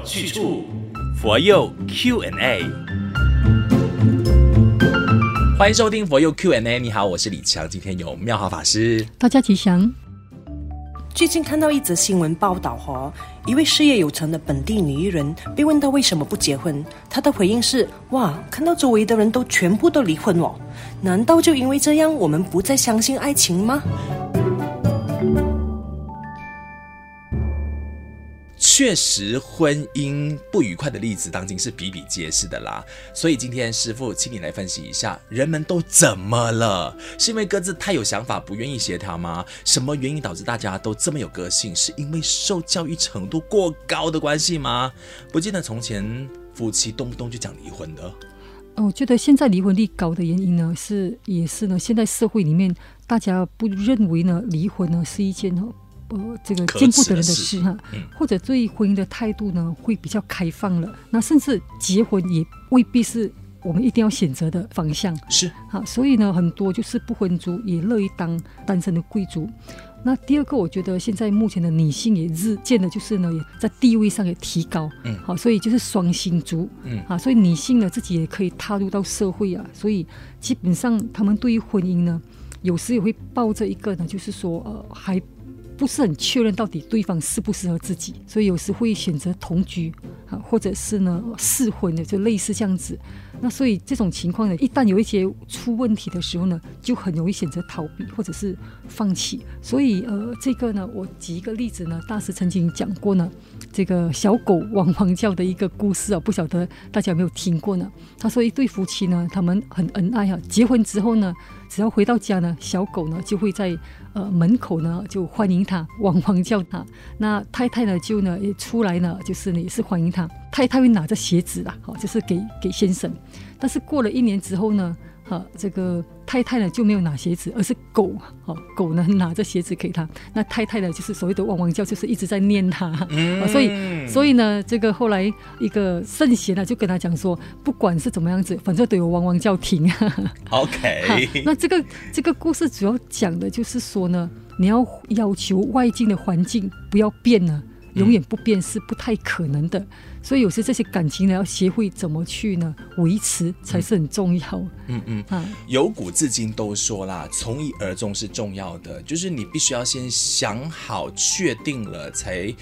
有去处，佛佑 Q&A。欢迎收听佛佑 Q&A。你好，我是李强，今天有妙豪法师。大家吉祥。最近看到一则新闻报道，哈，一位事业有成的本地女艺人被问到为什么不结婚，她的回应是：哇，看到周围的人都全部都离婚哦，难道就因为这样，我们不再相信爱情吗？确实，婚姻不愉快的例子当今是比比皆是的啦。所以今天师傅请你来分析一下，人们都怎么了？是因为各自太有想法，不愿意协调吗？什么原因导致大家都这么有个性？是因为受教育程度过高的关系吗？不记得从前夫妻动不动就讲离婚的。我觉得现在离婚率高的原因呢，是也是呢，现在社会里面大家不认为呢，离婚呢是一件呃，这个见不得人的事哈，嗯、或者对婚姻的态度呢，会比较开放了。那甚至结婚也未必是我们一定要选择的方向。是哈，所以呢，很多就是不婚族也乐意当单身的贵族。那第二个，我觉得现在目前的女性也日渐的，就是呢，也在地位上也提高。嗯，好，所以就是双薪族。嗯，啊，所以女性呢自己也可以踏入到社会啊。所以基本上，他们对于婚姻呢，有时也会抱着一个呢，就是说呃，还。不是很确认到底对方适不适合自己，所以有时会选择同居啊，或者是呢试婚的，就类似这样子。那所以这种情况呢，一旦有一些出问题的时候呢，就很容易选择逃避或者是放弃。所以呃，这个呢，我举一个例子呢，大师曾经讲过呢，这个小狗汪汪叫的一个故事啊，不晓得大家有没有听过呢？他说一对夫妻呢，他们很恩爱啊，结婚之后呢，只要回到家呢，小狗呢就会在呃门口呢就欢迎他，汪汪叫他。那太太呢就呢也出来呢，就是呢也是欢迎他。太太会拿着鞋子啦，好，就是给给先生。但是过了一年之后呢，哈，这个太太呢就没有拿鞋子，而是狗，哦，狗呢拿着鞋子给他。那太太呢就是所谓的汪汪叫，就是一直在念他。嗯，所以所以呢，这个后来一个圣贤呢就跟他讲说，不管是怎么样子，反正都有汪汪叫停。OK，那这个这个故事主要讲的就是说呢，你要要求外境的环境不要变呢。永远不变是不太可能的，所以有时这些感情呢，要学会怎么去呢维持才是很重要。嗯嗯啊，由古至今都说啦，从一而终是重要的，就是你必须要先想好、确定了，才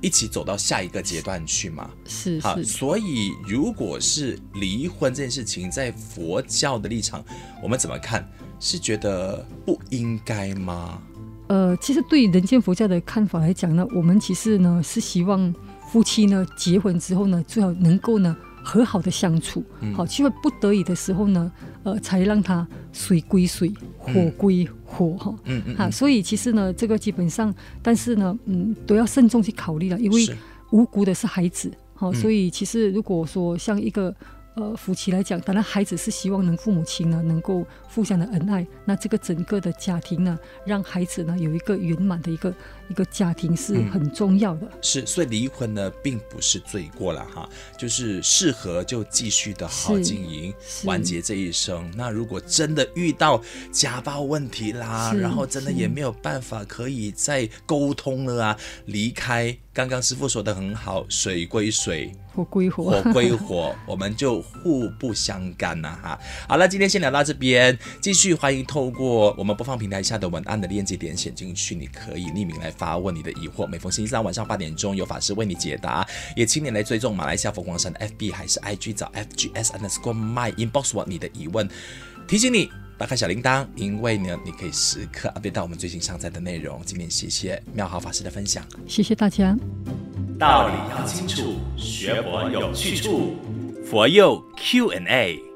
一起走到下一个阶段去嘛。是是，所以如果是离婚这件事情，在佛教的立场，我们怎么看？是觉得不应该吗？呃，其实对于人间佛教的看法来讲呢，我们其实呢是希望夫妻呢结婚之后呢，最好能够呢和好的相处，嗯、好，去不得已的时候呢，呃，才让他水归水，火归火，哈，嗯嗯，哈，所以其实呢，这个基本上，但是呢，嗯，都要慎重去考虑了，因为无辜的是孩子，好，所以其实如果说像一个。呃，夫妻来讲，当然孩子是希望能父母亲呢能够互相的恩爱，那这个整个的家庭呢，让孩子呢有一个圆满的一个一个家庭是很重要的。嗯、是，所以离婚呢并不是罪过了哈，就是适合就继续的好好经营，完结这一生。那如果真的遇到家暴问题啦，然后真的也没有办法可以再沟通了啊，离开。刚刚师傅说的很好，水归水，火归火，火归火，我们就互不相干呐哈。好了，今天先聊到这边，继续欢迎透过我们播放平台下的文案的链接点选进去，你可以匿名来发问你的疑惑。每逢星期三晚上八点钟有法师为你解答，也请你来追踪马来西亚佛光山的 FB 还是 IG 找 FGS underscore my inbox 我你的疑问，提醒你。打开小铃铛，因为呢，你可以时刻 update 到我们最新上载的内容。今天谢谢妙豪法师的分享，谢谢大家。道理要清楚，学佛有去处，佛佑 Q&A。